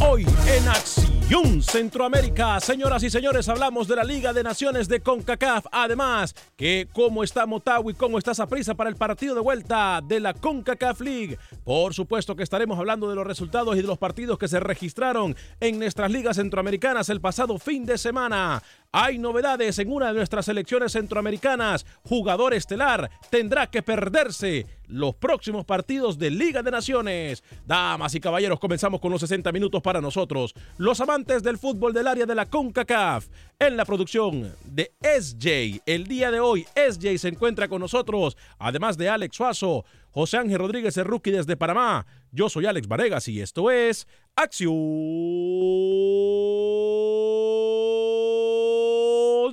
Hoy en Acción Centroamérica, señoras y señores, hablamos de la Liga de Naciones de CONCACAF. Además, que cómo está Motagua y cómo está Saprissa para el partido de vuelta de la CONCACAF League. Por supuesto que estaremos hablando de los resultados y de los partidos que se registraron en nuestras ligas centroamericanas el pasado fin de semana. Hay novedades en una de nuestras selecciones centroamericanas. Jugador estelar tendrá que perderse los próximos partidos de Liga de Naciones. Damas y caballeros, comenzamos con los 60 minutos para nosotros, los amantes del fútbol del área de la CONCACAF. En la producción de SJ, el día de hoy, SJ se encuentra con nosotros, además de Alex Suazo, José Ángel Rodríguez, el rookie desde Panamá. Yo soy Alex Varegas y esto es Acción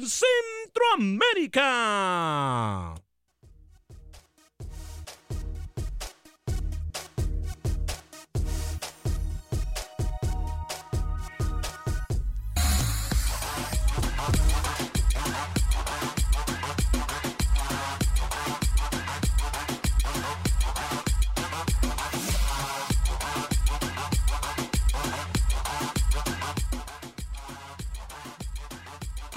Centroamérica.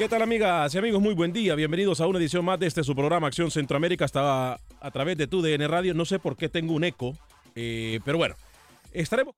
¿Qué tal amigas y amigos? Muy buen día. Bienvenidos a una edición más de este su programa Acción Centroamérica. Estaba a través de tu DN Radio. No sé por qué tengo un eco, eh, pero bueno, estaremos...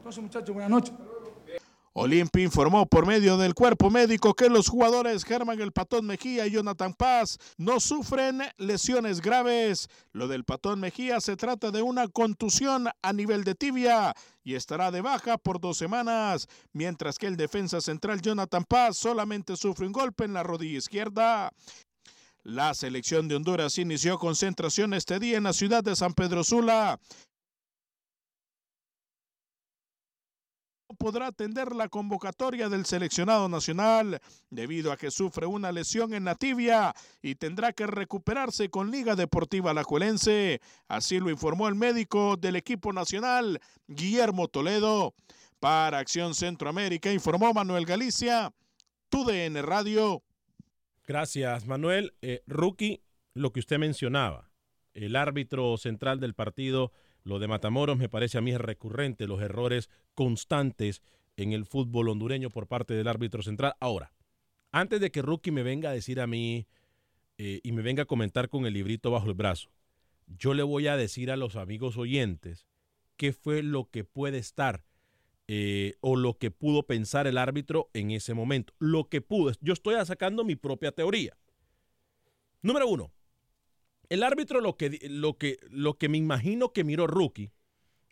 Entonces. Olimpia informó por medio del cuerpo médico que los jugadores Germán El Patón Mejía y Jonathan Paz no sufren lesiones graves. Lo del Patón Mejía se trata de una contusión a nivel de tibia y estará de baja por dos semanas, mientras que el defensa central Jonathan Paz solamente sufre un golpe en la rodilla izquierda. La selección de Honduras inició concentración este día en la ciudad de San Pedro Sula. Podrá atender la convocatoria del seleccionado nacional debido a que sufre una lesión en la tibia y tendrá que recuperarse con Liga Deportiva Alajuelense. Así lo informó el médico del equipo nacional, Guillermo Toledo. Para Acción Centroamérica informó Manuel Galicia, TUDN Radio. Gracias, Manuel. Eh, rookie, lo que usted mencionaba, el árbitro central del partido lo de Matamoros me parece a mí recurrente, los errores constantes en el fútbol hondureño por parte del árbitro central. Ahora, antes de que Rookie me venga a decir a mí eh, y me venga a comentar con el librito bajo el brazo, yo le voy a decir a los amigos oyentes qué fue lo que puede estar eh, o lo que pudo pensar el árbitro en ese momento. Lo que pudo, yo estoy sacando mi propia teoría. Número uno, el árbitro lo que, lo que, lo que me imagino que miró Rookie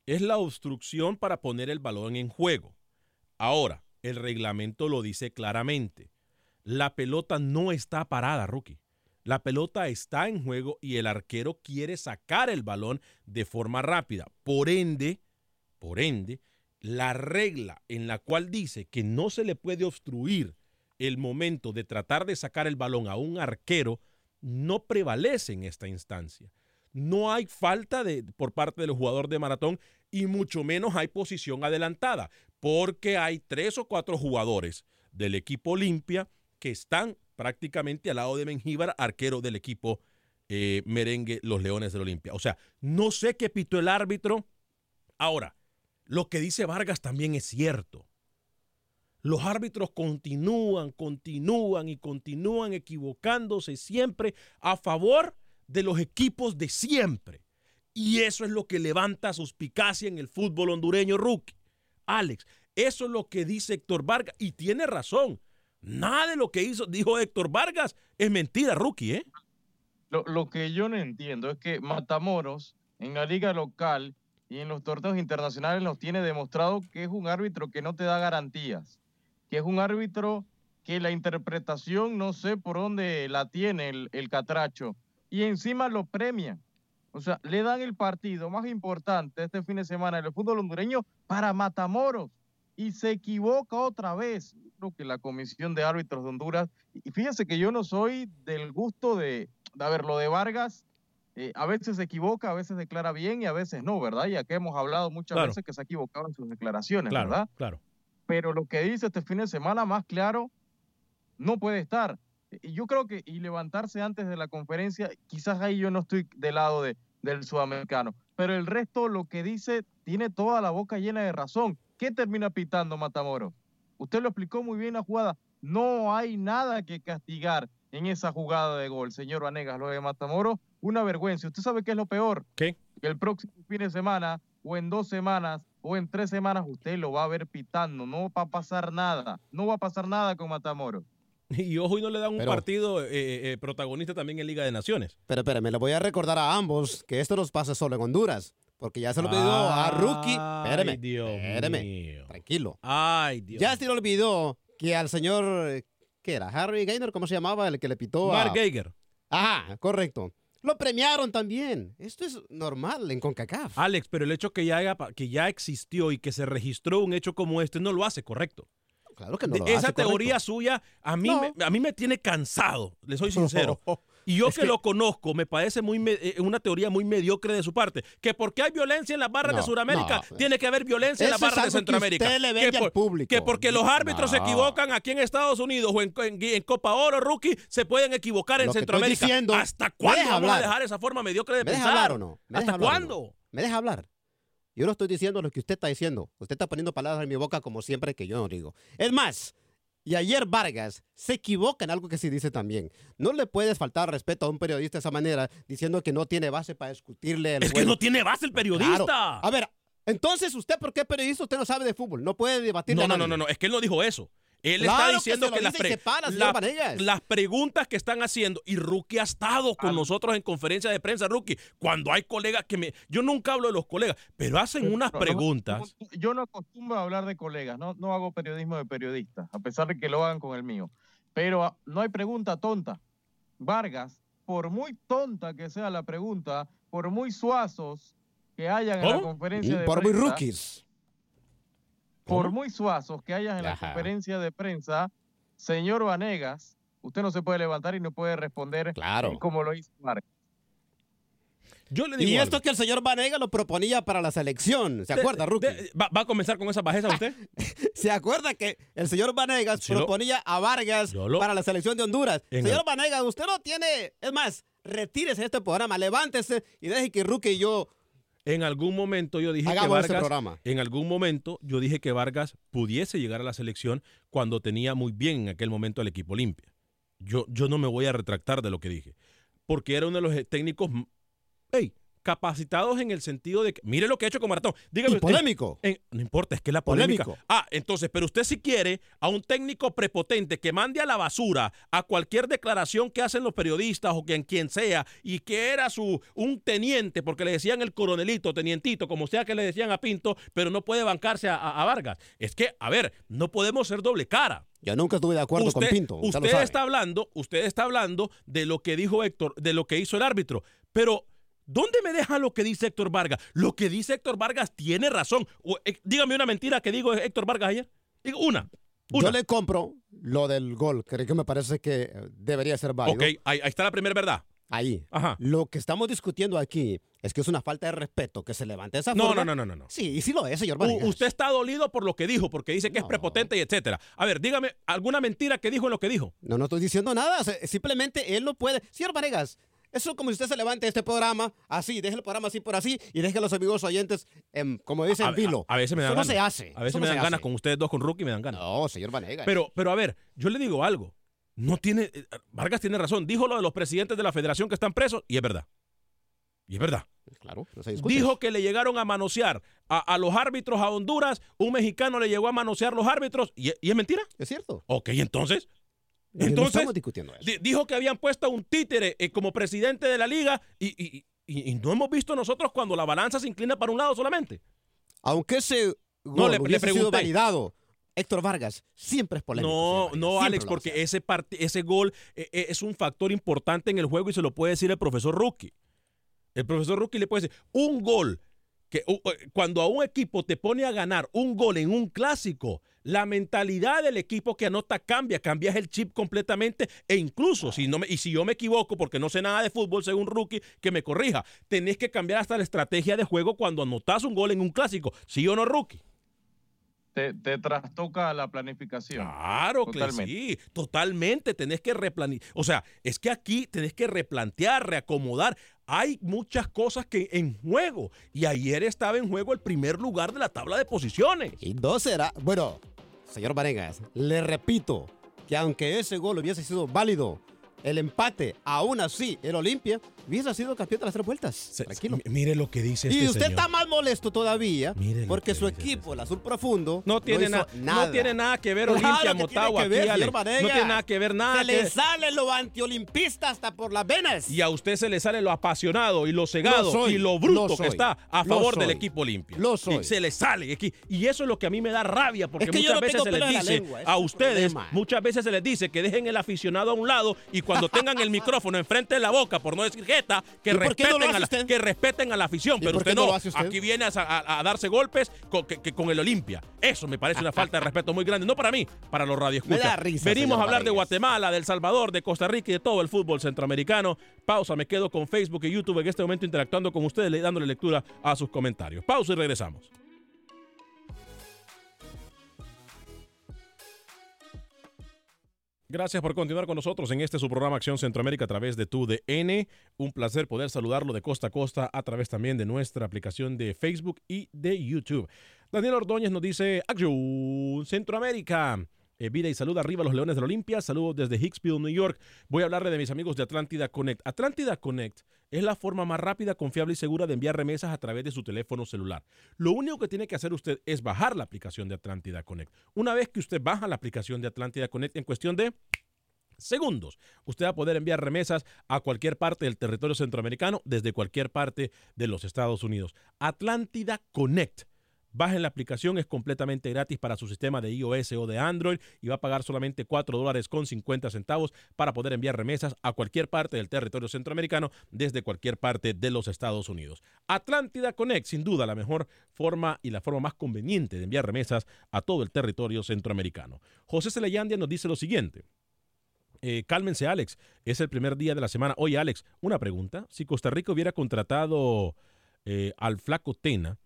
es la obstrucción para poner el balón en juego. Ahora, el reglamento lo dice claramente. La pelota no está parada, Rookie. La pelota está en juego y el arquero quiere sacar el balón de forma rápida. Por ende, por ende, la regla en la cual dice que no se le puede obstruir el momento de tratar de sacar el balón a un arquero no prevalece en esta instancia. No hay falta de, por parte del jugador de maratón y mucho menos hay posición adelantada, porque hay tres o cuatro jugadores del equipo Olimpia que están prácticamente al lado de Mengíbar, arquero del equipo eh, merengue Los Leones del Olimpia. O sea, no sé qué pitó el árbitro. Ahora, lo que dice Vargas también es cierto. Los árbitros continúan, continúan y continúan equivocándose siempre a favor de los equipos de siempre. Y eso es lo que levanta suspicacia en el fútbol hondureño rookie. Alex, eso es lo que dice Héctor Vargas y tiene razón. Nada de lo que hizo, dijo Héctor Vargas es mentira, rookie, ¿eh? Lo, lo que yo no entiendo es que Matamoros en la liga local y en los torneos internacionales nos tiene demostrado que es un árbitro que no te da garantías que es un árbitro que la interpretación no sé por dónde la tiene el, catracho y encima lo premian. O sea, le dan el partido más importante este fin de semana en el fútbol hondureño para Matamoros y se equivoca otra vez. Creo que la Comisión de Árbitros de Honduras, y fíjense que yo no soy del gusto de, de ver, lo de Vargas, eh, a veces se equivoca, a veces declara bien y a veces no, ¿verdad? Ya que hemos hablado muchas veces que se ha equivocado en sus declaraciones, claro, ¿verdad? Claro pero lo que dice este fin de semana más claro no puede estar. Y yo creo que, y levantarse antes de la conferencia, quizás ahí yo no estoy del lado de, del sudamericano, pero el resto lo que dice tiene toda la boca llena de razón. ¿Qué termina pitando Matamoro? Usted lo explicó muy bien la jugada. No hay nada que castigar en esa jugada de gol, señor Vanegas. Lo de Matamoro, una vergüenza. ¿Usted sabe qué es lo peor? ¿Qué? Que el próximo fin de semana o en dos semanas o en tres semanas usted lo va a ver pitando. No va a pasar nada. No va a pasar nada con Matamoros. Y ojo, y no le dan un partido eh, eh, protagonista también en Liga de Naciones. Pero espérame, le voy a recordar a ambos que esto nos pasa solo en Honduras. Porque ya se lo pidió a Rookie. Espérame. Dios espérame. Tranquilo. Ay, Dios. Ya se lo olvidó que al señor. ¿Qué era? Harry Gaynor, ¿cómo se llamaba? El que le pitó Mark a. Geiger. Ajá, correcto. Lo premiaron también. Esto es normal en CONCACAF. Alex, pero el hecho que ya, que ya existió y que se registró un hecho como este no lo hace correcto. Claro que no lo Esa teoría correcto. suya a mí, me, a mí me tiene cansado, le soy sincero. Y yo Es que, que- lo conozco, me parece muy me- eh, una teoría muy mediocre de su parte. Que porque hay violencia en las barras de Sudamérica, no. tiene que haber violencia en las barras de que Centroamérica. usted le que, vende al público. que porque los árbitros se equivocan aquí en Estados Unidos o en, en- en Copa Oro, rookie, se pueden equivocar en Lo que Centroamérica. diciendo- ¿Hasta ¿Me cuándo deja vamos a hablar? dejar esa forma mediocre de ¿Me deja pensar? hablar o no? ¿Me deja ¿Hasta hablar cuándo? ¿Me deja hablar? Yo no estoy diciendo lo que usted está diciendo. Usted está poniendo palabras en mi boca como siempre que yo no digo. Es más, y ayer Vargas se equivoca en algo que sí dice también. No le puedes faltar respeto a un periodista de esa manera diciendo que no tiene base para discutirle el Es que no tiene base el periodista. Claro. A ver, Entonces, ¿usted por qué periodista? Usted no sabe de fútbol. No puede debatir. No, no, no, no, no, es que él no dijo eso. Él Claro está diciendo que, las, pre- para, la- las preguntas que están haciendo, y Rookie ha estado con nosotros en conferencia de prensa, Rookie, cuando hay colegas que me... Yo nunca hablo de los colegas, pero hacen unas preguntas. no, yo no acostumbro a hablar de colegas, no, no hago periodismo de periodistas, a pesar de que lo hagan con el mío. Pero ah, no hay pregunta tonta. Vargas, por muy tonta que sea la pregunta, por muy suazos que hayan en la conferencia Y de por muy prensa, rookies. Por muy suazos que hayan en la conferencia de prensa, señor Vanegas, usted no se puede levantar y no puede responder Claro. como lo hizo Vargas. Yo le digo Y algo. esto que el señor Vanega lo proponía para la selección. ¿Se De- acuerda, Rookie? de- ¿va, va a comenzar con esa bajeza usted? ¿Se acuerda que el señor Vanegas lo- proponía a Vargas lo- para la selección de Honduras? Señor el- Vanegas, usted no tiene... Es más, retírese de este programa, levántese y deje que Rookie y yo... En algún momento yo dije que Hagamos Vargas, en algún momento yo dije que Vargas pudiese llegar a la selección cuando tenía muy bien en aquel momento al equipo Olimpia. Yo, yo no me voy a retractar de lo que dije, porque era uno de los técnicos, hey, capacitados en el sentido de que, mire lo que ha hecho con Maratón. Dígame, Y usted- polémico. en- no importa, es que la polémica. Polémico. Ah, entonces, pero usted si quiere a un técnico prepotente que mande a la basura a cualquier declaración que hacen los periodistas o quien, quien sea y que era su un teniente, porque le decían el coronelito, tenientito, como sea que le decían a Pinto, pero no puede bancarse a, a- a Vargas. Es que, a ver, no podemos ser doble cara. Yo nunca estuve de acuerdo con Pinto. Usted, usted está hablando, usted está hablando de lo que dijo Héctor, de lo que hizo el árbitro, pero ¿dónde me deja lo que dice Héctor Vargas? Lo que dice Héctor Vargas tiene razón. O, eh, dígame una mentira que dijo Héctor Vargas ayer. Digo una. una. Yo le compro lo del gol, que que me parece que debería ser válido. Ok, ahí, ahí está la primera verdad. Ahí. Ajá. Lo que estamos discutiendo aquí es que es una falta de respeto que se levante esa No, forma. no, no, no, no. no. Sí, y sí lo es, señor U- Vanegas. usted está dolido por lo que dijo, porque dice que es prepotente y etcétera. A ver, dígame alguna mentira que dijo en lo que dijo. No, no estoy diciendo nada. Simplemente él no puede. Señor Vanegas, eso es como si usted se levante de este programa así, deje el programa así por así y deje a los amigos oyentes, em, como dicen, A, en vilo. a- a veces me dan Eso no ganas. se hace. A veces me dan ganas con ustedes dos, con Rookie, me dan ganas. No, señor Vanegas. Pero, pero a ver, yo le digo algo. No tiene. eh, Vargas tiene razón. Dijo lo de los presidentes de la federación que están presos y es verdad. Y es verdad. Claro, no se. Dijo que le llegaron a manosear a, a los árbitros a Honduras. Un mexicano le llegó a manosear los árbitros. ¿Y, y es mentira? Es cierto. Ok, entonces. No Entonces, estamos discutiendo eso. di- dijo que habían puesto a un títere eh, como presidente de la liga y, y- y- y no hemos visto nosotros cuando la balanza se inclina para un lado solamente. Aunque ese No, gol le- le hubiese sido validado, Héctor Vargas siempre es polémico. No, no, siempre Alex, porque ese, ese gol eh, eh, es un factor importante en el juego y se lo puede decir el profesor Rookie. El profesor Rookie le puede decir, un gol, que cuando a un equipo te pone a ganar un gol en un clásico, la mentalidad del equipo que anota cambia, cambias el chip completamente e incluso, si no me, y si yo me equivoco porque no sé nada de fútbol según Rookie, que me corrija, tenés que cambiar hasta la estrategia de juego cuando anotas un gol en un clásico, ¿sí o no, Rookie? Te, te trastoca la planificación. Claro que Totalmente. sí, totalmente. Tenés que replantear. O sea, es que aquí tenés que replantear, reacomodar. Hay muchas cosas que en juego. Y ayer estaba en juego el primer lugar de la tabla de posiciones. Y no será. Bueno, señor Vanegas, le repito que aunque ese gol hubiese sido válido, el empate, aún así, el Olimpia hubiese sido campeón de las tres vueltas. Se- Tranquilo. Mire lo que dice este Y usted señor. está más molesto todavía Mire porque que su dice equipo, el Azul Profundo, No tiene, hizo na- nada. no tiene nada que ver Olimpia, Motagua, ver, aquí. No tiene nada que ver nada. Se le sale lo antiolimpista hasta por las venas. Y a usted se le sale lo apasionado y lo cegado Lo soy, y lo bruto lo que está a favor del equipo Olimpia. lo soy. Y se le sale. aquí. Y eso es lo que a mí me da rabia porque Es que muchas no veces tengo se les dice lengua, a ustedes, muchas veces se les dice que dejen el aficionado a un lado y cuando tengan el micrófono enfrente de la boca, por no decir que Que respeten a la afición. ¿Y Pero usted no usted? aquí viene a, a- a darse golpes con, que- que con el Olimpia. Eso me parece una falta de respeto muy grande. No para mí, para los radioescuchas. Venimos a hablar de. Guatemala, de El Salvador, de Costa Rica y de todo el fútbol centroamericano. Pausa, me quedo con Facebook y YouTube en este momento interactuando con ustedes, le- dándole lectura a sus comentarios. Pausa y regresamos. Gracias por continuar con nosotros en este su programa Acción Centroamérica a través de tu DN. Un placer poder saludarlo de costa a costa a través también de nuestra aplicación de Facebook y de YouTube. Daniel Ordóñez nos dice Acción Centroamérica. Eh, vida y salud arriba los Leones de la Olimpia. Saludos desde Hicksville, New York. Voy a hablarle de mis amigos de Atlántida Connect. Atlántida Connect es la forma más rápida, confiable y segura de enviar remesas a través de su teléfono celular. Lo único que tiene que hacer usted es bajar la aplicación de Atlántida Connect. Una vez que usted baja la aplicación de Atlántida Connect en cuestión de segundos. Usted va a poder enviar remesas a cualquier parte del territorio centroamericano desde cualquier parte de los Estados Unidos. Atlántida Connect Bajen la aplicación, es completamente gratis para su sistema de iOS o de Android y va a pagar solamente 4 dólares con 50 centavos para poder enviar remesas a cualquier parte del territorio centroamericano desde cualquier parte de los Estados Unidos. Atlántida Connect, sin duda la mejor forma y la forma más conveniente de enviar remesas a todo el territorio centroamericano. José Celeyandia nos dice lo siguiente. Eh, cálmense, Alex. Es el primer día de la semana. Oye, Alex, una pregunta. Si Costa Rica hubiera contratado eh, al Flaco Tena,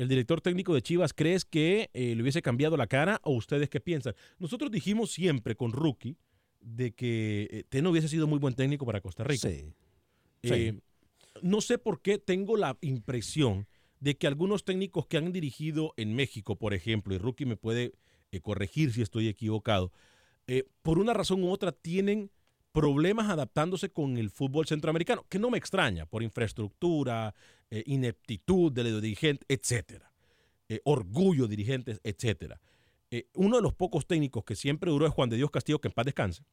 el director técnico de Chivas, ¿crees que eh, le hubiese cambiado la cara o ustedes qué piensan? Nosotros dijimos siempre con Rookie de que eh, Teno hubiese sido muy buen técnico para Costa Rica. Sí. Eh, no sé por qué tengo la impresión de que algunos técnicos que han dirigido en México, por ejemplo, y Rookie me puede eh, corregir si estoy equivocado, por una razón u otra tienen problemas adaptándose con el fútbol centroamericano, que no me extraña, por infraestructura, eh, ineptitud de los dirigentes, etcétera, eh, orgullo dirigentes, etcétera. Eh, uno de los pocos técnicos que siempre duró es Juan de Dios Castillo, que en paz descanse,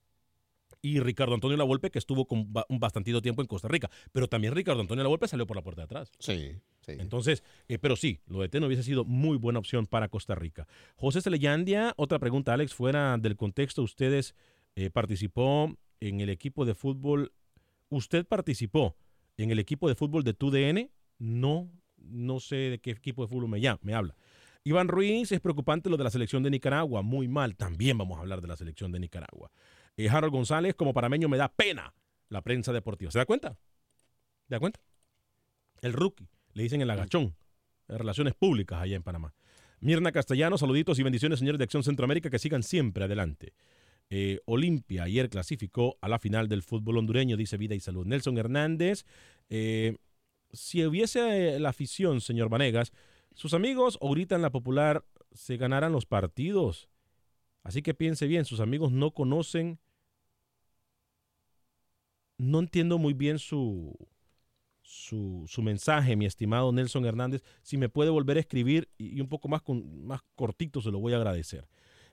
y Ricardo Antonio Lavolpe, que estuvo con ba- un bastantito tiempo en Costa Rica, pero también Ricardo Antonio Lavolpe salió por la puerta de atrás. Sí, sí. Entonces, eh, pero sí, lo de Teno hubiese sido muy buena opción para Costa Rica. José Celeyandia, otra pregunta, Alex, fuera del contexto, ustedes eh, participó en el equipo de fútbol, ¿usted participó en el equipo de fútbol de TUDN? No, no sé de qué equipo de fútbol me, me habla. Iván Ruiz, es preocupante lo de la selección de Nicaragua, muy mal, también vamos a hablar de la selección de Nicaragua. Eh, Harold González, como parameño me da pena la prensa deportiva. ¿Se da cuenta? ¿Se da cuenta? El rookie, le dicen el agachón, de relaciones públicas allá en Panamá. Mirna Castellano, saluditos y bendiciones, señores de Acción Centroamérica, que sigan siempre adelante. Eh, Olimpia ayer clasificó a la final del fútbol hondureño, dice Vida y Salud. Nelson Hernández, eh, si hubiese eh, la afición, señor Vanegas, sus amigos ahorita en la popular se ganarán los partidos. Así que piense bien, sus amigos no conocen. No entiendo muy bien su, su, su mensaje, mi estimado Nelson Hernández. Si me puede volver a escribir y un poco más, con, más cortito, se lo voy a agradecer.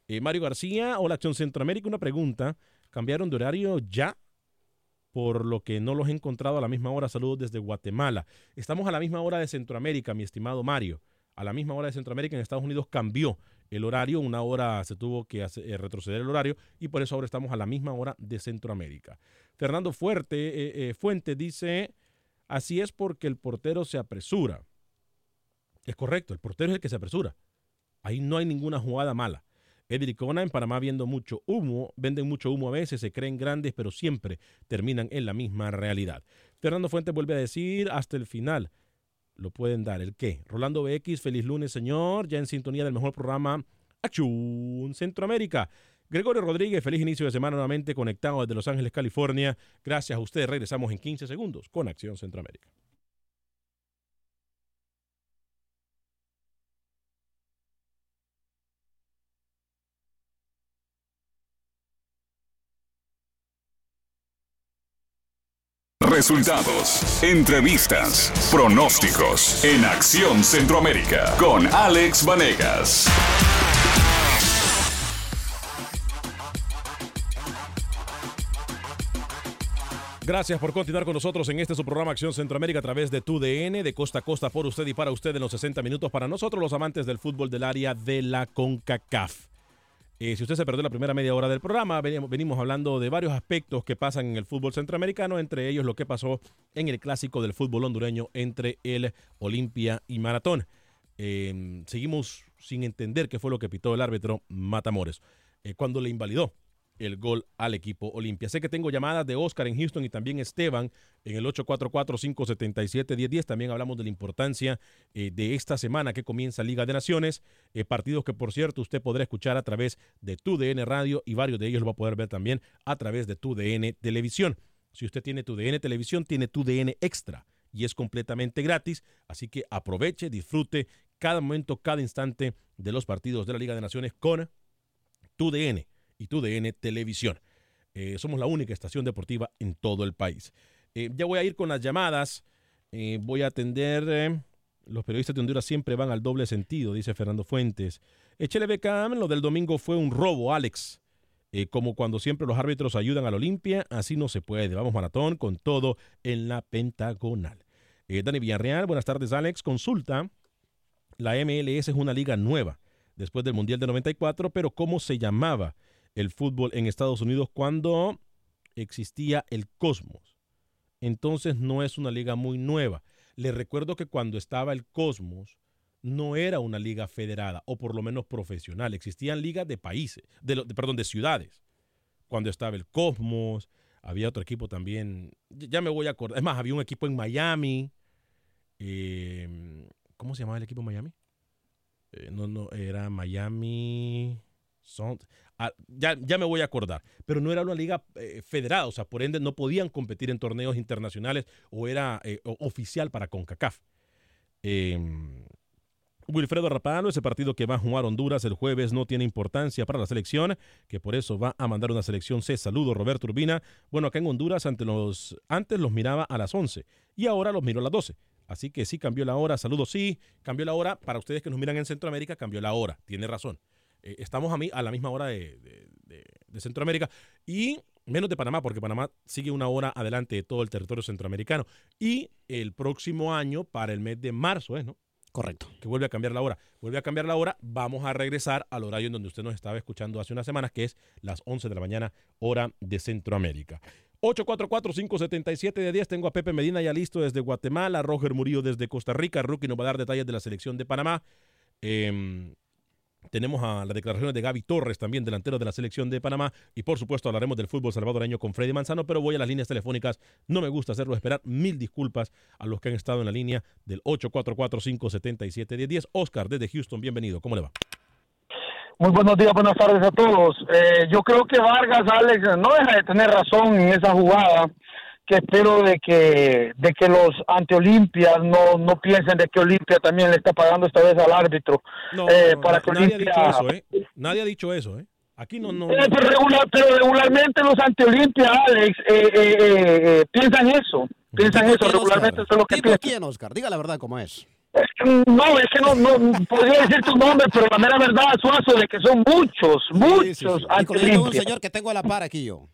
Eh, Mario García, hola Acción Centroamérica, una pregunta. ¿Cambiaron de horario ya? Por lo que no los he encontrado a la misma hora. Saludos desde Guatemala. Estamos a la misma hora de Centroamérica, mi estimado Mario. A la misma hora de Centroamérica en Estados Unidos cambió el horario. Una hora se tuvo que eh, retroceder el horario y por eso ahora estamos a la misma hora de Centroamérica. Fernando Fuerte, eh, eh, Fuente dice, así es porque el portero se apresura. Es correcto, el portero es el que se apresura. Ahí no hay ninguna jugada mala. Edricona en Panamá viendo mucho humo, venden mucho humo a veces, se creen grandes, pero siempre terminan en la misma realidad. Fernando Fuentes vuelve a decir hasta el final. Lo pueden dar. ¿El qué? Rolando BX, feliz lunes, señor. Ya en sintonía del mejor programa Acción Centroamérica. Gregorio Rodríguez, feliz inicio de semana nuevamente conectado desde Los Ángeles, California. Gracias a ustedes. Regresamos en 15 segundos con Acción Centroamérica. Resultados, entrevistas, pronósticos. En Acción Centroamérica. Con Alex Vanegas. Gracias por continuar con nosotros en este su programa Acción Centroamérica a través de TUDN, de costa a costa por usted y para usted en los 60 minutos. Para nosotros los amantes del fútbol del área de la CONCACAF. Eh, si usted se perdió la primera media hora del programa, venimos, hablando de varios aspectos que pasan en el fútbol centroamericano, entre ellos lo que pasó en el clásico del fútbol hondureño entre el Olimpia y Maratón. Eh, seguimos sin entender qué fue lo que pitó el árbitro Matamores eh, cuando le invalidó el gol al equipo Olimpia. Sé que tengo llamadas de Oscar en Houston y también Esteban en el 844-577-1010. También hablamos de la importancia eh, de esta semana que comienza Liga de Naciones, eh, partidos que por cierto usted podrá escuchar a través de tu DN Radio y varios de ellos lo va a poder ver también a través de tu DN Televisión. Si usted tiene tu DN Televisión, tiene tu DN Extra y es completamente gratis, así que aproveche, disfrute cada momento, cada instante de los partidos de la Liga de Naciones con tu DN y TUDN Televisión. Eh, somos la única estación deportiva en todo el país. Eh, ya voy a ir con las llamadas. Eh, voy a atender. los periodistas de Honduras siempre van al doble sentido, dice Fernando Fuentes. Échele Beckham, lo del domingo fue un robo, Alex. Como cuando siempre los árbitros ayudan al Olimpia, así no se puede. Vamos maratón con todo en la pentagonal. Dani Villarreal, buenas tardes, Alex. Consulta. La MLS es una liga nueva después del Mundial de 94, pero ¿cómo se llamaba el fútbol en Estados Unidos cuando existía el Cosmos? Entonces no es una liga muy nueva. Le recuerdo que cuando estaba el Cosmos no era una liga federada o por lo menos profesional. Existían ligas de países, de, perdón, de ciudades. Cuando estaba el Cosmos, había otro equipo también. Ya me voy a acordar. Es más, había un equipo en Miami. eh, ¿Cómo se llamaba el equipo en Miami? Eh, no, no, era Miami. Ah, ya, ya me voy a acordar. Pero no era una liga eh, federada, o sea, por ende no podían competir en torneos internacionales o era eh, oficial para CONCACAF. Eh, Wilfredo Rapano, ese partido que va a jugar Honduras el jueves no tiene importancia para la selección, que por eso va a mandar una selección C. Saludo, Roberto Urbina. Bueno, acá en Honduras antes los miraba a las 11 y ahora los miro a las 12. Así que sí cambió la hora. Saludos, sí, cambió la hora. Para ustedes que nos miran en Centroamérica, cambió la hora. Tiene razón. Eh, estamos a, mí, a la misma hora de, de- de- de Centroamérica y menos de Panamá, porque Panamá sigue una hora adelante de todo el territorio centroamericano. Y el próximo año, para el mes de marzo, ¿es, no? Correcto. Que vuelve a cambiar la hora. Vuelve a cambiar la hora. Vamos a regresar al horario en donde usted nos estaba escuchando hace unas semanas, que es las 11 de la mañana, hora de Centroamérica. 844-577 de 10. Tengo a Pepe Medina ya listo desde Guatemala, Roger Murillo desde Costa Rica. Rookie nos va a dar detalles de la selección de Panamá. Em, tenemos a las declaraciones de Gaby Torres, también delantero de la selección de Panamá. Y por supuesto hablaremos del fútbol salvadoreño con Freddy Manzano, pero voy a las líneas telefónicas. No me gusta hacerlo esperar. Mil disculpas a los que han estado en la línea del 844-577-1010. Oscar desde Houston, bienvenido. ¿Cómo le va? Muy buenos días, buenas tardes a todos. Eh, yo creo que Vargas, Alex, no deja de tener razón en esa jugada, que espero de que, de que los ante Olimpia no, no piensen de que Olimpia también le está pagando esta vez al árbitro. No, eh, no, para que nadie ha Olimpia... dicho eso, ¿eh? Nadie ha dicho eso, ¿eh? Aquí no, no. Eh, pero, regular- pero regularmente los ante Olimpia, Alex, eh, eh, piensan eso. Piensan eso, regularmente eso es lo que ¿Tipo piensan. quién, Oscar? Diga la verdad como es. No, es que no, no podría decir tu nombre, pero la mera verdad, Suazo, de que son muchos, muchos Y con ante un Olimpia. señor que tengo a la par aquí yo.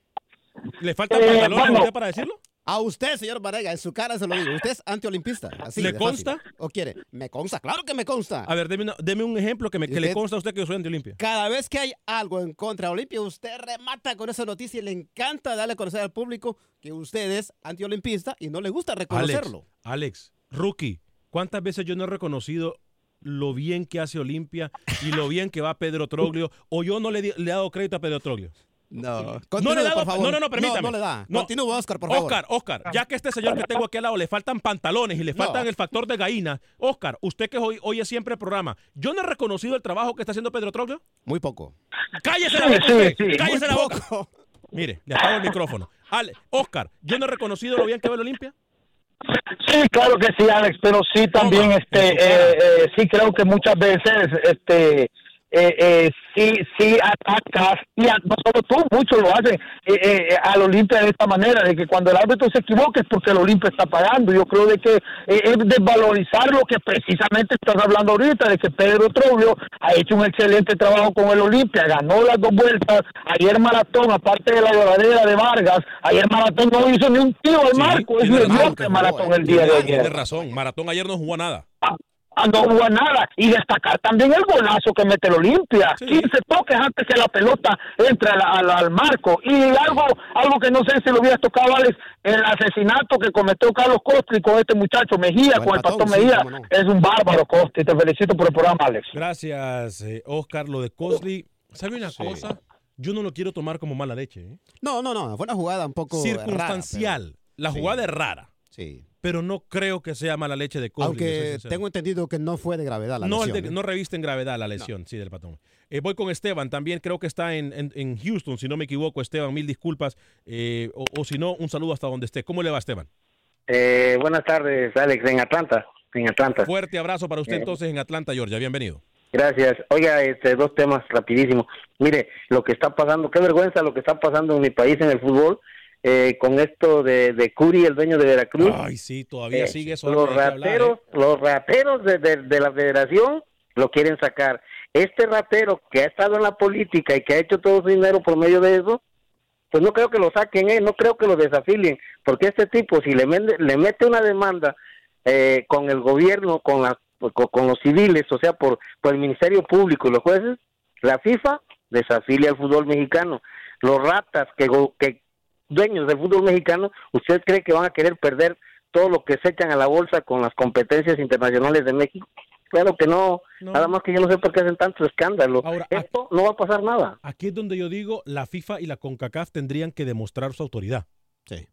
¿Le faltan Eh, pantalones bueno. para decirlo? A usted, señor Varega, en su cara se lo digo. Usted es antiolimpista. Así ¿Le fácil. consta? ¿O quiere? Me consta, claro que me consta. A ver, deme, una- deme un ejemplo que, me, que le consta a usted que yo soy anti-Olimpia. Cada vez que hay algo en contra de Olimpia, usted remata con esa noticia y le encanta darle a conocer al público que usted es antiolimpista y no le gusta reconocerlo. Alex, Alex, rookie, ¿cuántas veces yo no he reconocido lo bien que hace Olimpia y lo bien que va Pedro Troglio o yo no le, le he dado crédito a Pedro Troglio? No, No le dado- por favor. no, no, no, permítame. No, no le da. No. Continúe, Oscar, por favor. Oscar, Oscar, ya que este señor que tengo aquí al lado le faltan pantalones y le No. faltan el factor de gallina, Oscar, usted que hoy, oye siempre el programa, ¿yo no he reconocido el trabajo que está haciendo Pedro Troglio? Muy poco. ¡Cállese Sí, la boca! sí, usted! sí. ¡Cállese Muy la boca! poco. Mire, le apago el micrófono. Ale, Oscar, ¿yo no he reconocido lo bien que va el Olimpia? Sí, claro que sí, Alex, pero sí también, este, eh, eh, sí creo que muchas veces, este, eh, eh, sí, sí atacas, y a- no solo tú, muchos lo hacen eh, eh, al Olimpia de esta manera, de que cuando el árbitro se equivoca es porque el Olimpia está pagando. Yo creo de que eh, es desvalorizar lo que precisamente estás hablando ahorita, de que Pedro Troglio ha hecho un excelente trabajo con el Olimpia, ganó las dos vueltas, ayer Maratón, aparte de la lloradera de Vargas, ayer Maratón no hizo ni un tiro al Sí, marco, es tiene que Maratón el día de Tiene ayer. razón, Maratón ayer no jugó nada. Ah, no hubo nada. Y destacar también el golazo que mete el Olimpia. Sí. 15 toques antes que la pelota entre al, al- al marco. Y algo algo que no sé si lo hubieras tocado, Alex, el asesinato que cometió Carlos Costi con este muchacho Mejía, Con con el sí, Mejía. no. Es un bárbaro, Costi. Te felicito por el programa, Alex. Gracias, eh, Oscar. Lo de Cosley, ¿sabe una cosa? Yo no lo quiero tomar como mala leche. ¿eh? No, no, no. Fue una jugada un poco rara, Circunstancial. La Sí. jugada es rara, sí. Pero no creo que sea mala leche de soy Aunque tengo entendido que no fue de gravedad la no, lesión. de- ¿eh? no reviste en gravedad la lesión, sí, del patón. Eh, voy con Esteban, también creo que está en, en- en Houston, si no me equivoco, Esteban, mil disculpas. eh, o, o si no, un saludo hasta donde esté. ¿Cómo le va, Esteban? buenas tardes, Alex, en Atlanta. En Atlanta. Fuerte abrazo para usted Eh. entonces en Atlanta, Georgia. Bienvenido. Gracias. Oiga, este, dos temas rapidísimo. Mire, lo que está pasando, qué vergüenza lo que está pasando en mi país en el fútbol, eh, con esto de, de Curi, el dueño de Veracruz. Ay, sí, todavía Eh, sigue eso. los hablar, rateros, ¿eh? los rateros de, de- de la federación lo quieren sacar. Este ratero que ha estado en la política y que ha hecho todo su dinero por medio de eso, pues no creo que lo saquen, ¿eh? no creo que lo desafilien, porque este tipo, si le, mende- le mete una demanda eh, con el gobierno, con, la- con, con los civiles, o sea, por, por el Ministerio Público y los jueces, la FIFA desafilia al fútbol mexicano. Los ratas que, que dueños del fútbol mexicano, ¿usted cree que van a querer perder todo lo que se echan a la bolsa con las competencias internacionales de México? Claro que no, No. nada más que yo no sé por qué hacen tanto escándalo. Ahora, Esto no va a pasar nada. Aquí es donde yo digo, la FIFA y la CONCACAF tendrían que demostrar su autoridad. Sí.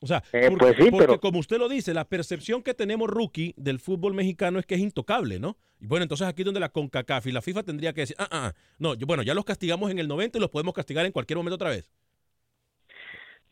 O sea, Eh, porque, pues sí, porque pero- como usted lo dice, la percepción que tenemos rookie del fútbol mexicano es que es intocable, ¿no? Y bueno, entonces aquí es donde la CONCACAF y la FIFA tendría que decir, ah, ah, ah, no, yo- bueno, ya los castigamos en el 90 y los podemos castigar en cualquier momento otra vez.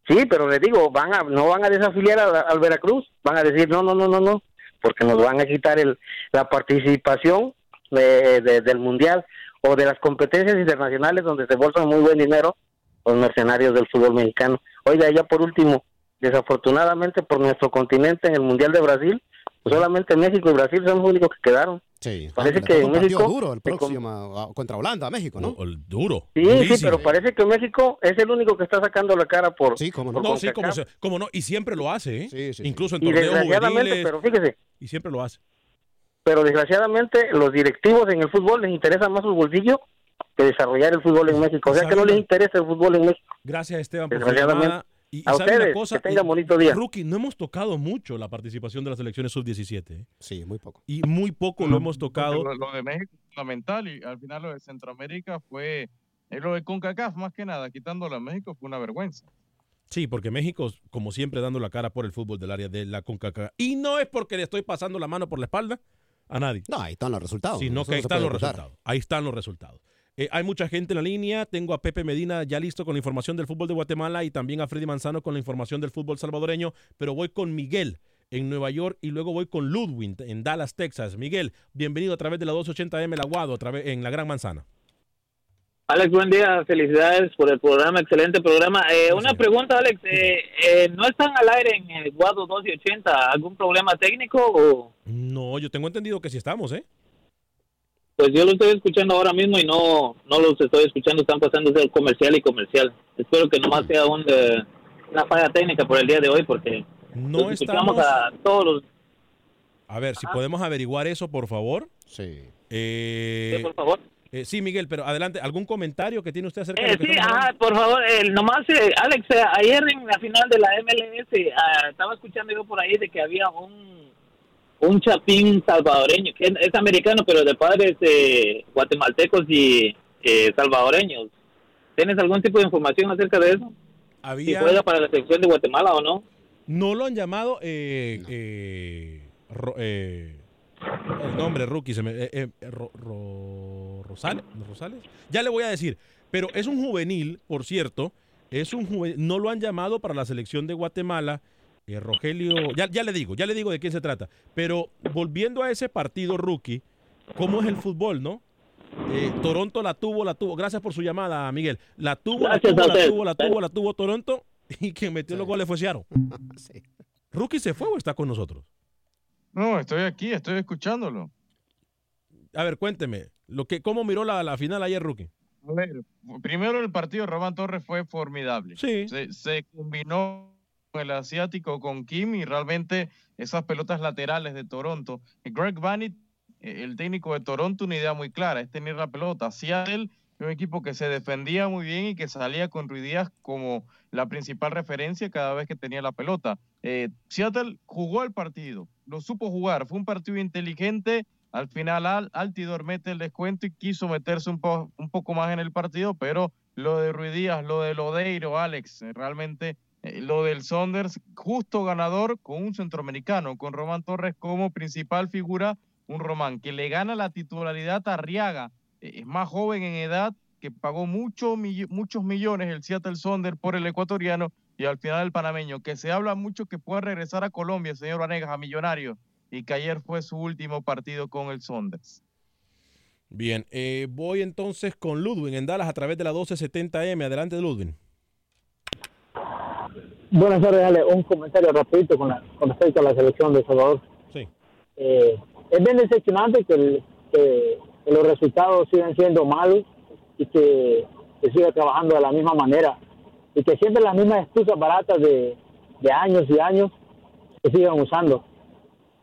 Sí, pero le digo, van a, no van a desafiliar al Veracruz, van a decir no, no, no, no, no, porque nos van a quitar el, la participación de- de- del mundial o de las competencias internacionales donde se bolsan muy buen dinero los mercenarios del fútbol mexicano. Oiga, ya por último, desafortunadamente por nuestro continente en el mundial de Brasil, pues solamente México y Brasil son los únicos que quedaron. Sí. Parece Le que México duro el próximo ah, contra Holanda, México, ¿no? duro. Sí, sí, pero parece que México es el único que está sacando la cara por. Sí, cómo por No, sí, como, se- como no, y siempre lo hace, ¿eh? Incluso en Y torneos desgraciadamente, juveniles. pero fíjese, Y siempre lo hace. pero desgraciadamente los directivos en el fútbol les interesa más su bolsillo que desarrollar el fútbol en México. O sea que no les interesa el fútbol en México. Gracias, Esteban, por su Desgraciadamente. llamada. Y, A una ustedes, cosa, que tengan Eh, bonito día. Rookie, no hemos tocado mucho la participación de las selecciones sub-17. ¿eh? Sí, muy poco. Y muy poco lo hemos tocado. Lo, lo de México es fundamental y al final lo de Centroamérica fue, lo de CONCACAF más que nada, quitándolo a México fue una vergüenza. Sí, porque México, como siempre, dando la cara por el fútbol del área de la CONCACAF. Y no es porque le estoy pasando la mano por la espalda a nadie. No, ahí están los resultados. Sino Eso que ahí están los resultados. Ahí están los resultados. Eh, hay mucha gente en la línea. Tengo a Pepe Medina ya listo con la información del fútbol de Guatemala y también a Freddy Manzano con la información del fútbol salvadoreño. Pero voy con Miguel en Nueva York y luego voy con Ludwig en Dallas, Texas. Miguel, bienvenido a través de la 280M El Aguado, a través, en la Gran Manzana. Alex, buen día, felicidades por el programa, excelente programa. Eh, una pregunta, Alex, eh, eh, ¿no están al aire en el Guado 2 y 80? ¿Algún problema técnico o...? No, yo tengo entendido que sí estamos, ¿eh? Pues yo lo estoy escuchando ahora mismo y no no los estoy escuchando, están pasando de comercial y comercial. Espero que nomás sea un, eh, una falla técnica por el día de hoy porque No los escuchamos estamos- a todos los... A ver, si podemos averiguar eso, por favor. Sí. Eh, Sí, por favor. eh, sí, Miguel, pero adelante, ¿algún comentario que tiene usted acerca de Eh, lo que sí, hablando? por favor, eh, nomás, eh, Alex, eh, ayer en la final de la MLS ah, estaba escuchando yo por ahí de que había un, un chapín salvadoreño, que es, americano, pero de padres eh, guatemaltecos y eh, salvadoreños. ¿Tienes algún tipo de información acerca de eso? Había- Si juega para la selección de Guatemala o no. No lo han llamado eh, eh, Ro- eh, el nombre rookie se me eh, Ro- Ro- Rosales, Rosales. Ya le voy a decir, pero es un juvenil, por cierto, es un juvenil, no lo han llamado para la selección de Guatemala. Eh, Rogelio, ya, ya le digo, ya le digo de quién se trata. Pero volviendo a ese partido rookie, ¿cómo es el fútbol, no? Eh, Toronto la tuvo, la tuvo. Gracias por su llamada, Miguel. La tuvo, la tuvo, la tuvo, la tuvo, la tuvo Toronto. Y quien metió los goles fue Seattle. ¿Rookie se fue o está con nosotros? No, estoy aquí, estoy escuchándolo. A ver, cuénteme, lo que, ¿cómo miró la, la final ayer, Rookie? A ver, primero el partido de Román Torres fue formidable. Sí. Se, se combinó el asiático con Kim y realmente esas pelotas laterales de Toronto. Eh, Greg Vanit, eh, el técnico de Toronto, una idea muy clara, es tener la pelota. Seattle, un equipo que se defendía muy bien y que salía con Ruiz Díaz como la principal referencia cada vez que tenía la pelota. Eh, Seattle jugó el partido, lo supo jugar, fue un partido inteligente. Al final, Al- Altidor mete el descuento y quiso meterse un, un poco más en el partido, pero lo de Ruiz Díaz, lo de Lodeiro, Alex, realmente eh, lo del Saunders, justo ganador con un centroamericano, con Román Torres como principal figura, un Román que le gana la titularidad a Arriaga, eh, es más joven en edad, que pagó muchos millones el Seattle Sonder por el ecuatoriano y al final el panameño, que se habla mucho que puede regresar a Colombia, señor Vanegas, a Millonario, y que ayer fue su último partido con el Sonders. Bien, eh, voy entonces con Ludwig en Dallas a través de la 1270M. Adelante, Ludwig. Buenas tardes, Ale. Un comentario rapidito con, la- con respecto a la selección de El Salvador. Sí. Eh, es bien decepcionante que, el- que- que los resultados sigan siendo malos y que se siga trabajando de la misma manera y que siempre las mismas excusas baratas de, de años y años se sigan usando.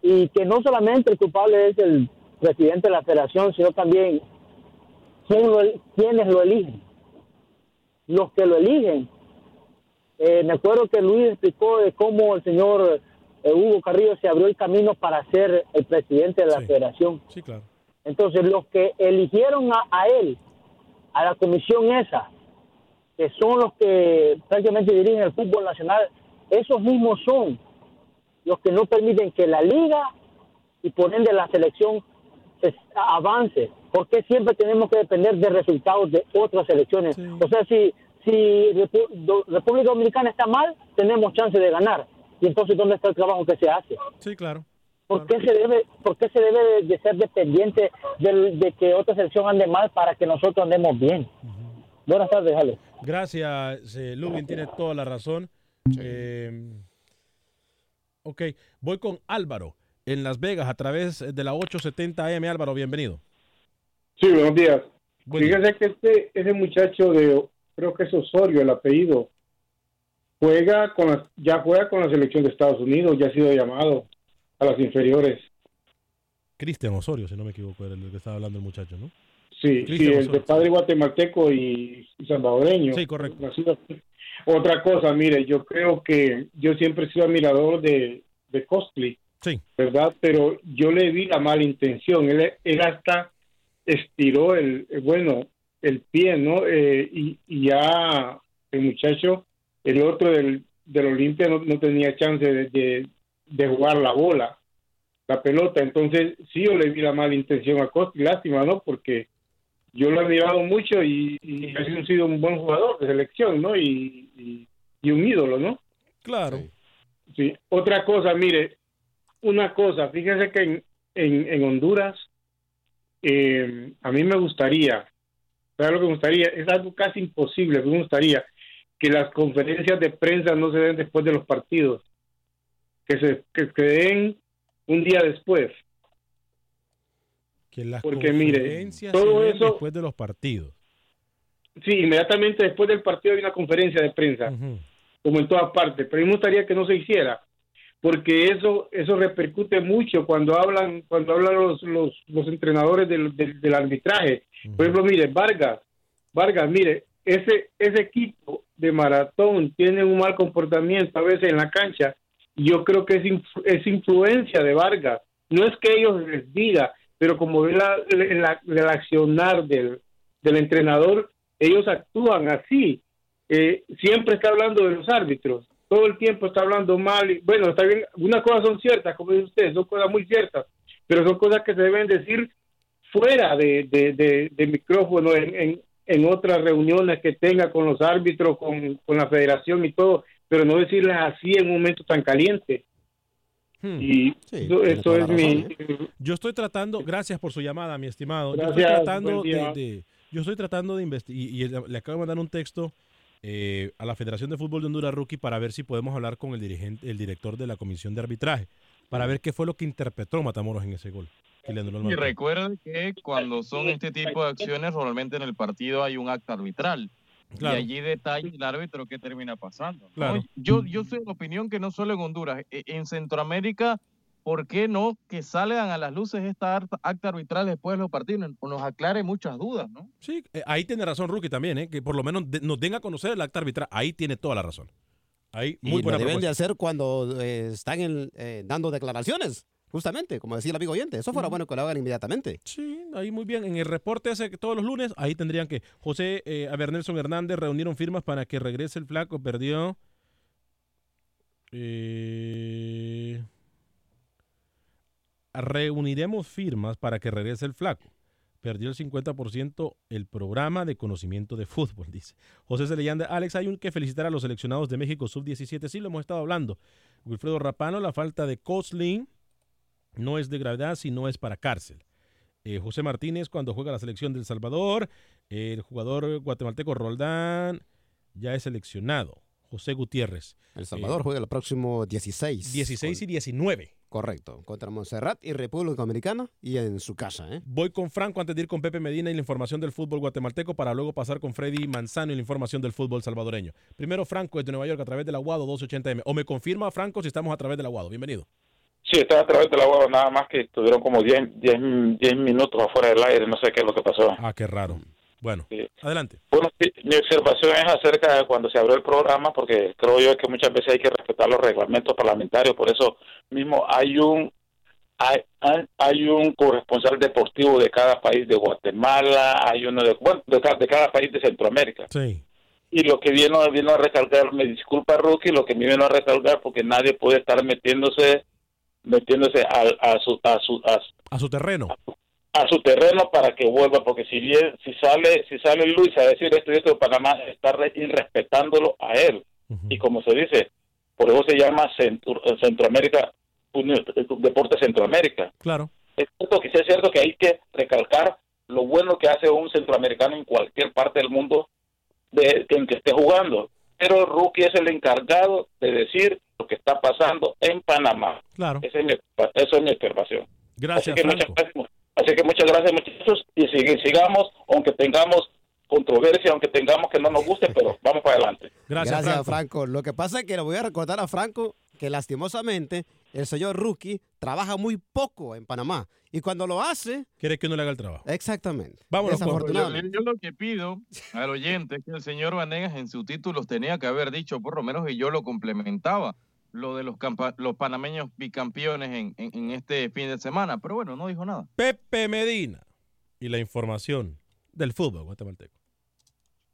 Y que no solamente el culpable es el presidente de la federación, sino también quién lo, quienes lo eligen. Los que lo eligen eh, me acuerdo que Luis explicó de cómo el señor eh, Hugo Carrillo se abrió el camino para ser el presidente de la federación. Sí, claro. Entonces, los que eligieron a, a él, a la comisión esa, que son los que prácticamente dirigen el fútbol nacional, esos mismos son los que no permiten que la liga y por ende la selección se- avance. porque siempre tenemos que depender de resultados de otras selecciones? O sea, si, si Repu- Do- República Dominicana está mal, tenemos chance de ganar. Y entonces, ¿dónde está el trabajo que se hace? Sí, claro. ¿Por qué se debe, por qué se debe de, ser dependiente de que otra selección ande mal para que nosotros andemos bien? Buenas tardes, Ale. Gracias, eh, Lubin, tiene toda la razón. Eh, ok, voy con Álvaro en Las Vegas a través de la 870M. Álvaro, bienvenido. Sí, buenos días. Buen Fíjese que este, ese muchacho de, creo que es Osorio el apellido, juega con la- ya juega con la selección de Estados Unidos, ya ha sido llamado a las inferiores. Cristian Osorio, si no me equivoco, era el que estaba hablando el muchacho, ¿no? Sí, sí, el Osorio. de padre guatemalteco y, y salvadoreño. Sí, correcto. Otra cosa, mire, yo creo que yo siempre he sido admirador de, de Costly, Sí. ¿verdad? Pero yo le vi la mala intención. Él, él hasta estiró el, bueno, el pie, ¿no? Eh, y, y ya el muchacho, el otro del, del Olimpia no, no tenía chance de, de, de jugar la bola, la pelota. Entonces, sí, yo le vi la mala intención a Costly. Lástima, ¿no? Porque yo lo he admirado mucho y, y ha sido un buen jugador de selección, ¿no? Y, y, y un ídolo, ¿no? Claro. Sí. Otra cosa, mire, una cosa, fíjese que en, en, en Honduras, eh, a mí me gustaría, ¿sabe lo que me gustaría? Es algo casi imposible, pero me gustaría que las conferencias de prensa no se den después de los partidos, que se, que den un día después. Que las Porque, mire, todo se eso- después de los partidos. Sí, inmediatamente después del partido hay una conferencia de prensa, como en todas partes, pero a mí me gustaría que no se hiciera, porque eso eso repercute mucho cuando hablan cuando hablan los los, los entrenadores del, del, del arbitraje. Por ejemplo, mire, Vargas, Vargas, mire, ese ese equipo de maratón tiene un mal comportamiento a veces en la cancha, y yo creo que es, influ- es influencia de Vargas. No es que ellos les diga, pero como ve la, la- el accionar del, del entrenador, ellos actúan así. Eh, siempre está hablando de los árbitros, todo el tiempo está hablando mal. y- bueno, está bien, unas cosas son ciertas, como dice usted, son cosas muy ciertas, pero son cosas que se deben decir fuera de, de, de- de micrófono, en, en, en otras reuniones que tenga con los árbitros, con, con la federación y todo, pero no decirles así en un momento tan caliente. Y eso, eso es mi... Yo estoy tratando, gracias por su llamada, mi estimado. yo Gracias, estoy tratando de, de- yo estoy tratando de investigar y, y le acabo de mandar un texto eh, a la Federación de Fútbol de Honduras Rookie para ver si podemos hablar con el dirigente, el director de la comisión de arbitraje, para ver qué fue lo que interpretó Matamoros en ese gol. Y recuerden que cuando son este tipo de acciones, normalmente en el partido hay un acto arbitral. Claro. Y allí detalla el árbitro qué termina pasando. Yo, yo soy de la opinión que no solo en Honduras, e- en Centroamérica, ¿por qué no que salgan a las luces esta acta, arbitral después de los partidos? Nos, aclare muchas dudas, ¿no? Sí, eh, ahí tiene razón Rookie también, eh, que por lo menos de- nos den a conocer el acta arbitral. Ahí tiene toda la razón. Ahí, muy y buena lo deben de propuesta. hacer cuando eh, están en- eh, dando declaraciones, justamente, como decía el amigo oyente. Eso fuera bueno que lo hagan inmediatamente. Sí, ahí muy bien. En el reporte ese que todos los lunes, ahí tendrían que. José eh, Aber Nelson Hernández reunieron firmas para que regrese el flaco. Perdió. eh, reuniremos firmas para que regrese el flaco. Perdió el 50% el programa de conocimiento de fútbol, dice. José Celellanda, Alex, hay un que felicitar a los seleccionados de México Sub-17. Sí, lo hemos estado hablando. Wilfredo Rapano, la falta de Coslin no es de gravedad, sino es para cárcel. Eh, José Martínez cuando juega la selección del Salvador. El jugador guatemalteco Roldán ya es seleccionado. José Gutiérrez. El Salvador Eh, juega el próximo 16. 16 y 19. Correcto, contra Montserrat y República Dominicana y en su casa. ¿eh? Voy con Franco antes de ir con Pepe Medina y la información del fútbol guatemalteco para luego pasar con Freddy Manzano y la información del fútbol salvadoreño. Primero Franco desde Nueva York a través del Aguado 280M. O me confirma Franco si estamos a través del Aguado. Bienvenido. Sí, estaba a través de la hueva, nada más que estuvieron como 10, 10, 10 minutos afuera del aire, no sé qué es lo que pasó. Ah, qué raro. Bueno, adelante. Bueno, mi observación es acerca de cuando se abrió el programa, porque creo yo que muchas veces hay que respetar los reglamentos parlamentarios, por eso mismo hay un hay, hay, un corresponsal deportivo de cada país de Guatemala, hay uno de, bueno, de, ca- de cada país de Centroamérica. Sí. Y lo que vino, vino a recalcar, me disculpa Rookie, lo que me vino a recalcar porque nadie puede estar metiéndose metiéndose al- a, su, a, su, a, su- A su terreno. a su terreno para que vuelva, porque si bien si sale si sale Luis a decir esto y esto Panamá, está re- irrespetándolo a él. Y como se dice, por eso se llama Centro- Centroamérica, Uni- Deporte Centroamérica. Claro. Es cierto que es cierto que hay que recalcar lo bueno que hace un centroamericano en cualquier parte del mundo de, en que esté jugando. Pero Rookie es el encargado de decir lo que está pasando en Panamá. Claro. Esa es mi, esa es mi observación. Gracias, muchas Franco. gracias, así que muchas gracias, muchachos. Y sigamos, aunque tengamos controversia, aunque tengamos que no nos guste, pero vamos para adelante. Gracias, Franco. Lo que pasa es que le voy a recordar a Franco que lastimosamente el señor Rookie trabaja muy poco en Panamá. Y cuando lo hace... ¿Quiere que uno le haga el trabajo? Exactamente. Vámonos, Yo, Desafortunadamente. yo lo que pido al oyente es que el señor Vanegas en sus títulos tenía que haber dicho, por lo menos, y yo lo complementaba, lo de los, los panameños bicampeones en, en- en este fin de semana. Pero bueno, no dijo nada. Pepe Medina y la información del fútbol guatemalteco.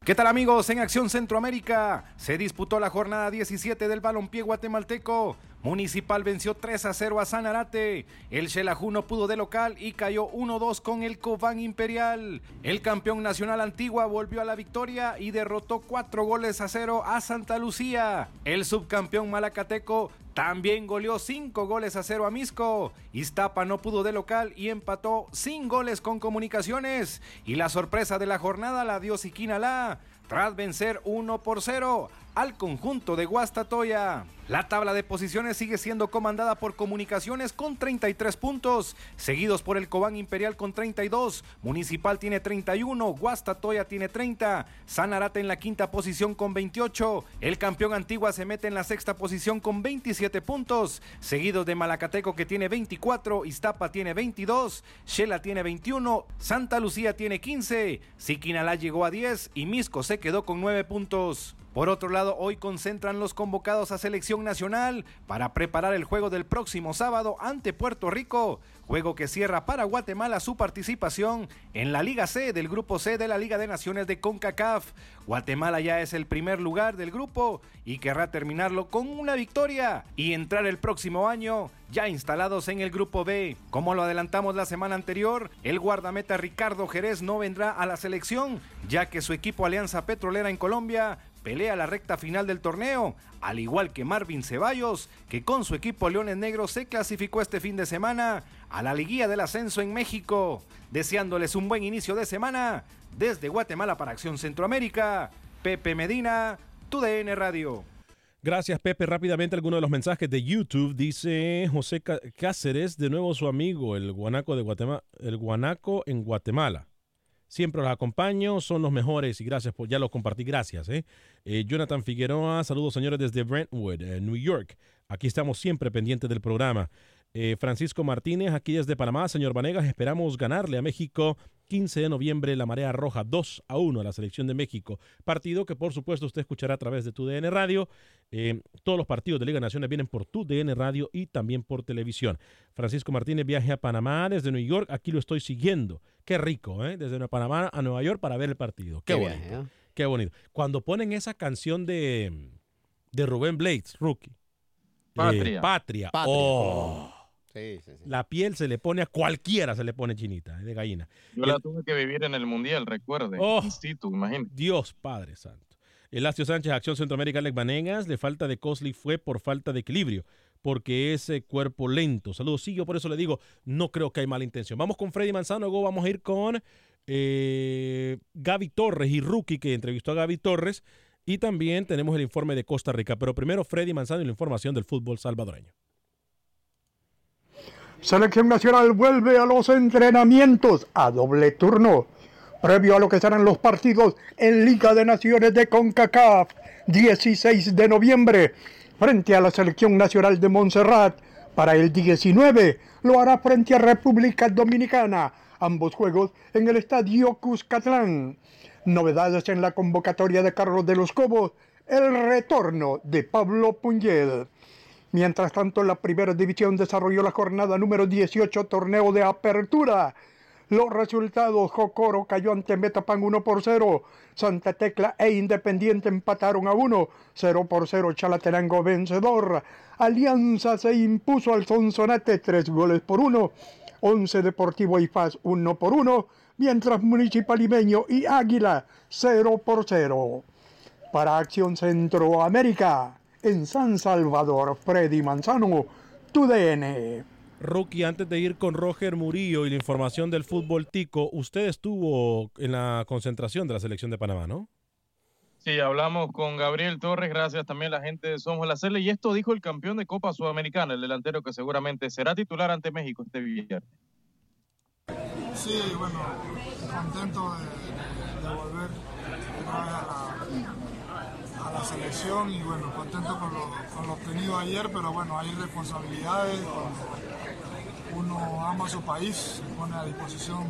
¿Qué tal amigos? En Acción Centroamérica se disputó la jornada 17 del balompié guatemalteco. Municipal venció 3 a 0 a Sanarate. El Xelajú no pudo de local y cayó 1-2 con el Cobán Imperial. El campeón nacional Antigua volvió a la victoria y derrotó 4 goles a 0 a Santa Lucía. El subcampeón Malacateco también goleó 5 goles a 0 a Misco. Iztapa no pudo de local y empató sin goles con comunicaciones. Y la sorpresa de la jornada la dio Siquinalá tras vencer 1 por 0 al conjunto de Guastatoya. La tabla de posiciones sigue siendo comandada por Comunicaciones con 33 puntos, seguidos por el Cobán Imperial con 32, Municipal tiene 31, Guastatoya tiene 30, Sanarate en la quinta posición con 28, el campeón Antigua se mete en la sexta posición con 27 puntos, seguidos de Malacateco que tiene 24, Iztapa tiene 22, Shela tiene 21, Santa Lucía tiene 15, Siquinalá llegó a 10 y Misco se quedó con 9 puntos. Por otro lado, hoy concentran los convocados a selección nacional para preparar el juego del próximo sábado ante Puerto Rico, juego que cierra para Guatemala su participación en la Liga C del Grupo C de la Liga de Naciones de CONCACAF. Guatemala ya es el primer lugar del grupo y querrá terminarlo con una victoria y entrar el próximo año ya instalados en el Grupo B. Como lo adelantamos la semana anterior, el guardameta Ricardo Jerez no vendrá a la selección, ya que su equipo Alianza Petrolera en Colombia pelea la recta final del torneo, al igual que Marvin Ceballos, que con su equipo Leones Negros se clasificó este fin de semana a la liguilla del ascenso en México. Deseándoles un buen inicio de semana, desde Guatemala para Acción Centroamérica, Pepe Medina, TUDN Radio. Gracias, Pepe. Rápidamente, alguno de los mensajes de YouTube. Dice José Cá- Cáceres, de nuevo su amigo, el guanaco de Guatemala, el guanaco en Guatemala. Siempre los acompaño, son los mejores y gracias por, ya los compartí, gracias. ¿eh? Eh, Jonathan Figueroa, saludos señores desde Brentwood, eh, New York. Aquí estamos siempre pendientes del programa. Eh, Francisco Martínez, aquí desde Panamá, señor Vanegas, esperamos ganarle a México 15 de noviembre, la Marea Roja 2 a 1 a la selección de México. Partido que por supuesto usted escuchará a través de tu DN Radio. Eh, todos los partidos de Liga de Naciones vienen por tu DN Radio y también por televisión. Francisco Martínez viaje a Panamá desde New York, aquí lo estoy siguiendo. Qué rico, ¿eh? Desde Panamá a Nueva York para ver el partido. Qué, Qué bonito. viaje, ¿eh? Qué bonito. Cuando ponen esa canción de, de Rubén Blades, Rookie. eh, Patria. Patria. Patria. Oh. Sí, sí, sí. La piel se le pone a cualquiera, se le pone chinita, eh, de gallina. Yo la tuve que vivir en el Mundial, recuerde. Oh. In situ, imagínate. Dios Padre Santo. Elacio Sánchez, Acción Centroamérica, Alex Vanegas, le falta de Cosley fue por falta de equilibrio. porque es eh, cuerpo lento. Saludos, sí, yo por eso le digo, no creo que hay mala intención. Vamos con Freddy Manzano, luego vamos a ir con eh, Gaby Torres y Rookie, que entrevistó a Gaby Torres, y también tenemos el informe de Costa Rica. Pero primero Freddy Manzano y la información del fútbol salvadoreño. Selección Nacional vuelve a los entrenamientos a doble turno, previo a lo que serán los partidos en Liga de Naciones de CONCACAF, 16 de noviembre, frente a la Selección Nacional de Montserrat. Para el 19 lo hará frente a República Dominicana, ambos juegos en el Estadio Cuscatlán. Novedades en la convocatoria de Carlos de los Cobos, el retorno de Pablo Puñed. Mientras tanto, la primera división desarrolló la jornada número 18 torneo de apertura. Los resultados, Jocoro cayó ante Metapan 1 por 0, Santa Tecla e Independiente empataron a 1, 0 por 0 Chalatenango vencedor, Alianza se impuso al Sonsonate 3 goles por 1, 11 Deportivo y Faz 1 por 1, mientras Municipal Limeño y Águila 0 por 0. Para Acción Centroamérica, en San Salvador, Freddy Manzano, tu DN. Rookie, antes de ir con Roger Murillo y la información del fútbol tico, usted estuvo en la concentración de la selección de Panamá, ¿no? Sí, hablamos con Gabriel Torres, gracias también a la gente de Somos la Cele, y esto dijo el campeón de Copa Sudamericana, el delantero que seguramente será titular ante México este viernes. Sí, bueno, contento de, de volver a la, a la selección y bueno, contento con lo, con lo obtenido ayer, pero bueno, hay responsabilidades, uno ama su país, se pone a disposición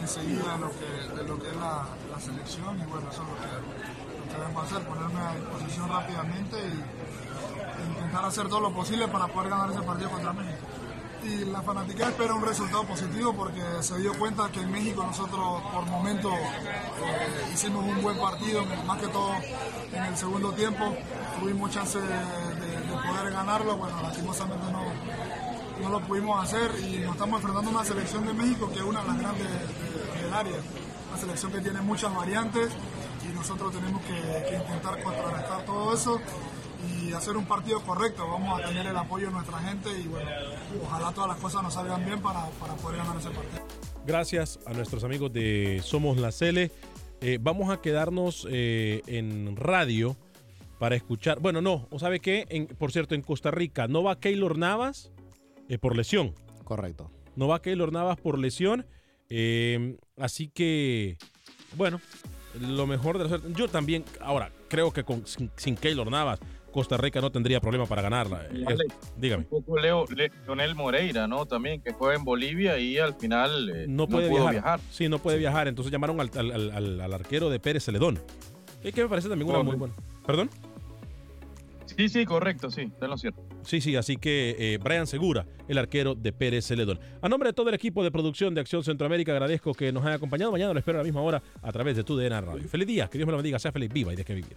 enseguida de lo que, de lo que es la, selección y bueno, eso es lo que, lo que debemos hacer, ponerme a disposición rápidamente y, e intentar hacer todo lo posible para poder ganar ese partido contra México y la fanática espera un resultado positivo porque se dio cuenta que en México nosotros por momento eh, hicimos un buen partido, más que todo en el segundo tiempo. Tuvimos chance de, de- de poder ganarlo, bueno lastimosamente no, no lo pudimos hacer y nos estamos enfrentando a una selección de México que es una de las grandes de- del área, una selección que tiene muchas variantes y nosotros tenemos que intentar contrarrestar todo eso y hacer un partido correcto. Vamos a tener el apoyo de nuestra gente y bueno, ojalá todas las cosas nos salgan bien para, para poder ganar ese partido. Gracias a nuestros amigos de Somos la Cele. Eh, vamos a quedarnos eh, en radio para escuchar. Bueno, no, ¿o sabe qué? En- por cierto, en Costa Rica no va Keylor Navas eh, por lesión. Correcto. No va Keylor Navas por lesión. eh, así que, bueno, lo mejor de la suerte. Yo también, ahora, creo que con, sin, sin Keylor Navas, Costa Rica no tendría problema para ganarla. Es- Alex, dígame. Un poco Leo, Le- Leonel Moreira, ¿no? También que juega en Bolivia y al final eh, no puede viajar. Sí, no puede viajar. Entonces llamaron al, al- al- arquero de Pérez Celedón. Es que me parece también una muy buena. ¿Perdón? Sí, sí, correcto, sí, está lo cierto. Sí, sí, así que eh, Brian Segura, el arquero de Pérez Celedón. A nombre de todo el equipo de producción de Acción Centroamérica, agradezco que nos haya acompañado. Mañana lo espero a la misma hora a través de tu DNA Radio. Feliz día, que Dios me lo bendiga, sea feliz, viva y deje vivir.